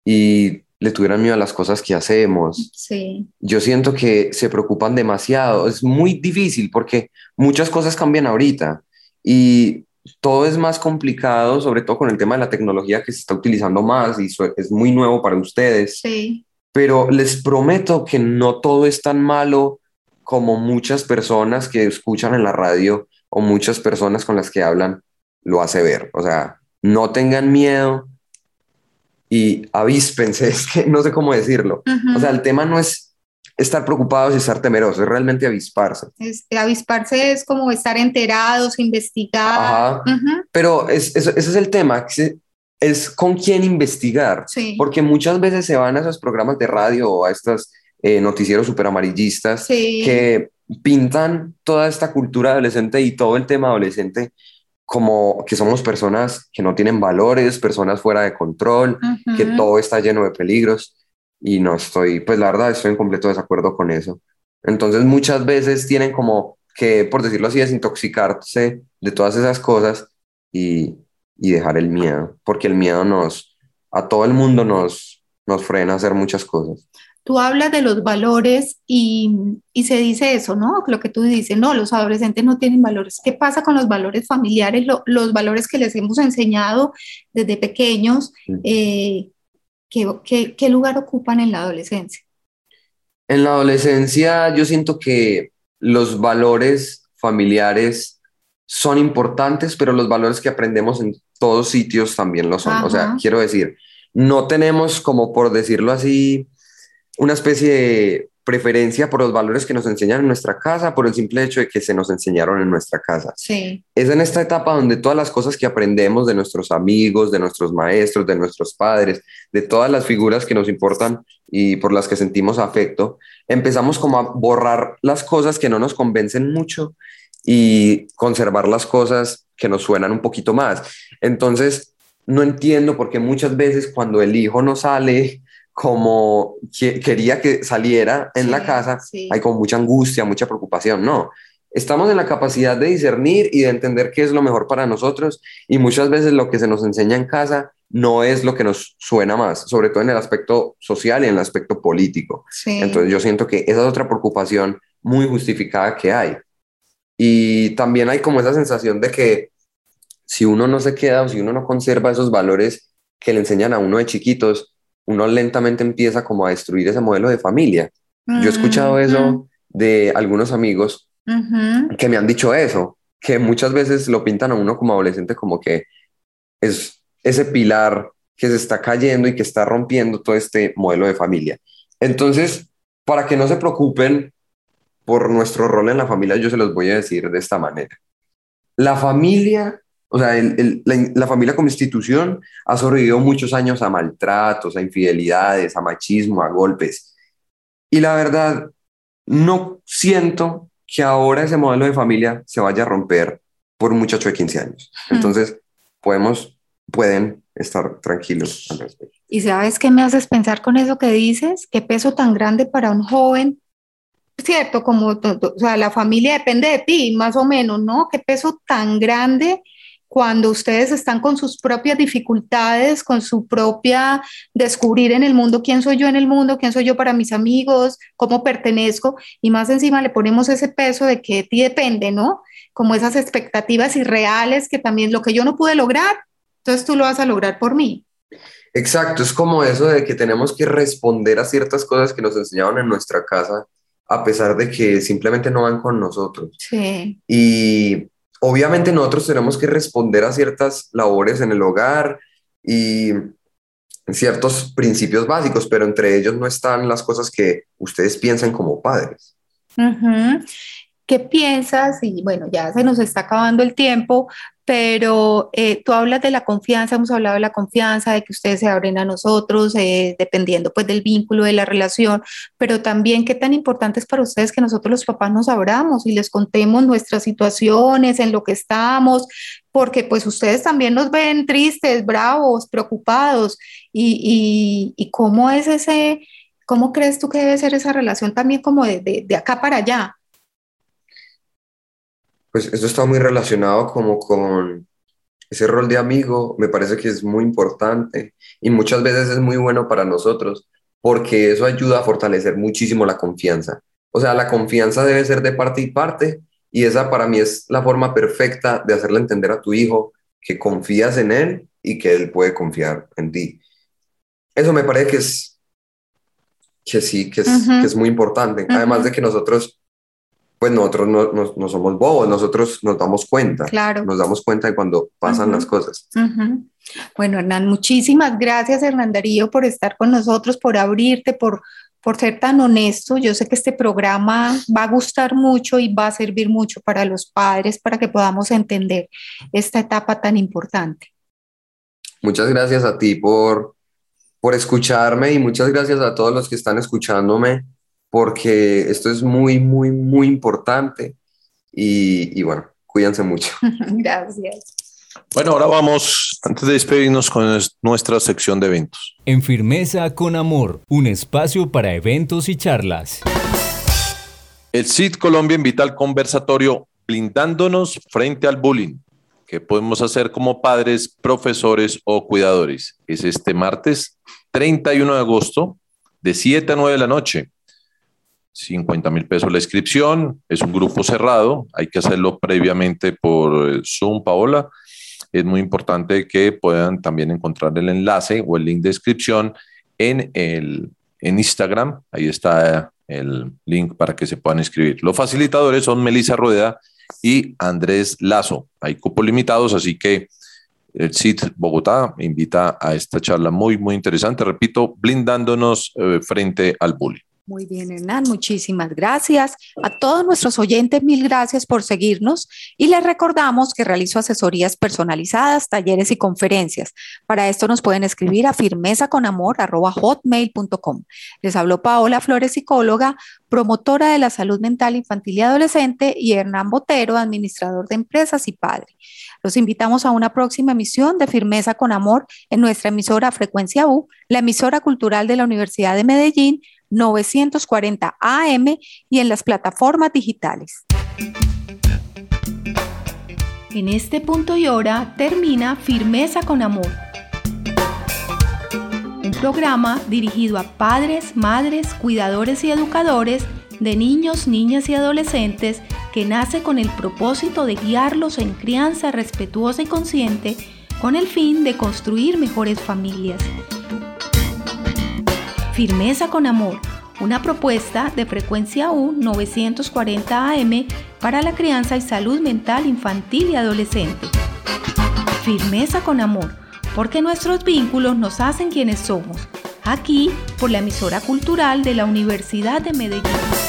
y le tuvieran miedo a las cosas que hacemos. Sí. Yo siento que se preocupan demasiado. Es muy difícil porque muchas cosas cambian ahorita y todo es más complicado, sobre todo con el tema de la tecnología que se está utilizando más y es muy nuevo para ustedes. Sí. Pero les prometo que no todo es tan malo como muchas personas que escuchan en la radio o muchas personas con las que hablan lo hace ver. O sea, no tengan miedo y avíspense, es que no sé cómo decirlo. O sea, el tema no es estar preocupados y estar temerosos, es realmente avisparse. Es, avisparse es como estar enterados, investigar. Pero es, ese es el tema, es con quién investigar, porque muchas veces se van a esos programas de radio o a estos eh, noticieros super amarillistas que pintan toda esta cultura adolescente y todo el tema adolescente como que somos personas que no tienen valores, personas fuera de control, que todo está lleno de peligros y no estoy, pues la verdad estoy en completo desacuerdo con eso. Entonces muchas veces tienen como que, por decirlo así, desintoxicarse de todas esas cosas y, y dejar el miedo, porque el miedo nos, a todo el mundo nos, nos frena a hacer muchas cosas tú hablas de los valores y, se dice eso, ¿no? Lo que tú dices, no, los adolescentes no tienen valores. ¿Qué pasa con los valores familiares, los valores que les hemos enseñado desde pequeños? Eh, ¿qué, lugar ocupan en la adolescencia? En la adolescencia yo siento que los valores familiares son importantes, pero los valores que aprendemos en todos sitios también lo son. O sea, quiero decir, no tenemos como por decirlo así, una especie de preferencia por los valores que nos enseñan en nuestra casa por el simple hecho de que se nos enseñaron en nuestra casa. Sí. Es en esta etapa donde todas las cosas que aprendemos de nuestros amigos, de nuestros maestros, de nuestros padres, de todas las figuras que nos importan y por las que sentimos afecto, empezamos como a borrar las cosas que no nos convencen mucho y conservar las cosas que nos suenan un poquito más. Entonces, no entiendo por qué muchas veces cuando el hijo no sale como quería que saliera en la casa, hay como mucha angustia, mucha preocupación. No, estamos en la capacidad de discernir y de entender qué es lo mejor para nosotros y muchas veces lo que se nos enseña en casa no es lo que nos suena más, sobre todo en el aspecto social y en el aspecto político. Entonces yo siento que esa es otra preocupación muy justificada que hay. Y también hay como esa sensación de que si uno no se queda o si uno no conserva esos valores que le enseñan a uno de chiquitos, uno lentamente empieza como a destruir ese modelo de familia. Yo he escuchado eso de algunos amigos que me han dicho eso, que muchas veces lo pintan a uno como adolescente como que es ese pilar que se está cayendo y que está rompiendo todo este modelo de familia. Entonces, para que no se preocupen por nuestro rol en la familia, yo se los voy a decir de esta manera. La familia o sea, la, familia como institución ha sobrevivido muchos años a maltratos, a infidelidades, a machismo, a golpes. Y la verdad, no siento que ahora ese modelo de familia se vaya a romper por un muchacho de 15 años. Hmm. Entonces, podemos, pueden estar tranquilos al respecto. ¿Y sabes qué me haces pensar con eso que dices? ¿Qué peso tan grande para un joven? Cierto, como o sea, la familia depende de ti, más o menos, ¿no? ¿Qué peso tan grande cuando ustedes están con sus propias dificultades, con su propia descubrir en el mundo quién soy yo en el mundo, quién soy yo para mis amigos, cómo pertenezco, y más encima le ponemos ese peso de que de ti depende, ¿no? Como esas expectativas irreales que también lo que yo no pude lograr, entonces tú lo vas a lograr por mí. Exacto, es como eso de que tenemos que responder a ciertas cosas que nos enseñaron en nuestra casa, a pesar de que simplemente no van con nosotros. Sí. Y obviamente nosotros tenemos que responder a ciertas labores en el hogar y ciertos principios básicos, pero entre ellos no están las cosas que ustedes piensan como padres. ¿Qué piensas? Y bueno, ya se nos está acabando el tiempo, pero eh, tú hablas de la confianza, hemos hablado de la confianza, de que ustedes se abren a nosotros, eh, dependiendo pues del vínculo, de la relación, pero también qué tan importante es para ustedes que nosotros los papás nos abramos y les contemos nuestras situaciones, en lo que estamos, porque pues ustedes también nos ven tristes, bravos, preocupados, y, y, cómo es ese, cómo crees tú que debe ser esa relación también como de, de, de acá para allá pues esto está muy relacionado como con ese rol de amigo, me parece que es muy importante y muchas veces es muy bueno para nosotros porque eso ayuda a fortalecer muchísimo la confianza. O sea, la confianza debe ser de parte y parte y esa para mí es la forma perfecta de hacerle entender a tu hijo que confías en él y que él puede confiar en ti. Eso me parece que es que sí, que es, que es muy importante. Además de que nosotros pues nosotros no, no, somos bobos, nosotros nos damos cuenta. Claro. Nos damos cuenta de cuando pasan las cosas. Bueno, Hernán, muchísimas gracias, Hernán Darío, por estar con nosotros, por abrirte, por, por ser tan honesto. Yo sé que este programa va a gustar mucho y va a servir mucho para los padres, para que podamos entender esta etapa tan importante. Muchas gracias a ti por, por escucharme y muchas gracias a todos los que están escuchándome porque esto es muy, muy, muy importante y, bueno, cuídense mucho. Gracias. Bueno, ahora vamos, antes de despedirnos con nuestra sección de eventos. En Firmeza con Amor, un espacio para eventos y charlas. El CID Colombia invita al conversatorio Blindándonos frente al bullying. ¿Qué podemos hacer como padres, profesores o cuidadores? Es este martes 31 de agosto de 7 a 9 de la noche 50 mil pesos la inscripción, es un grupo cerrado, hay que hacerlo previamente por eh, Zoom, Paola. Es muy importante que puedan también encontrar el enlace o el link de inscripción en, el, en Instagram, ahí está el link para que se puedan inscribir. Los facilitadores son Melissa Rueda y Andrés Lazo. Hay cupos limitados, así que el CIT Bogotá invita a esta charla muy, muy interesante, repito, blindándonos eh, frente al bullying. Muy bien, Hernán, muchísimas gracias. A todos nuestros oyentes, mil gracias por seguirnos y les recordamos que realizo asesorías personalizadas, talleres y conferencias. Para esto nos pueden escribir a firmezaconamor.hotmail.com. Les habló Paola Flores, psicóloga, promotora de la salud mental infantil y adolescente, y Hernán Botero, administrador de empresas y padre. Los invitamos a una próxima emisión de Firmeza con Amor en nuestra emisora Frecuencia U, la emisora cultural de la Universidad de Medellín 940 AM y en las plataformas digitales. En este punto y hora termina Firmeza con Amor. Un programa dirigido a padres, madres, cuidadores y educadores de niños, niñas y adolescentes que nace con el propósito de guiarlos en crianza respetuosa y consciente con el fin de construir mejores familias. Firmeza con Amor, una propuesta de frecuencia U 940 AM para la crianza y salud mental infantil y adolescente. Firmeza con Amor, porque nuestros vínculos nos hacen quienes somos. Aquí por la emisora cultural de la Universidad de Medellín.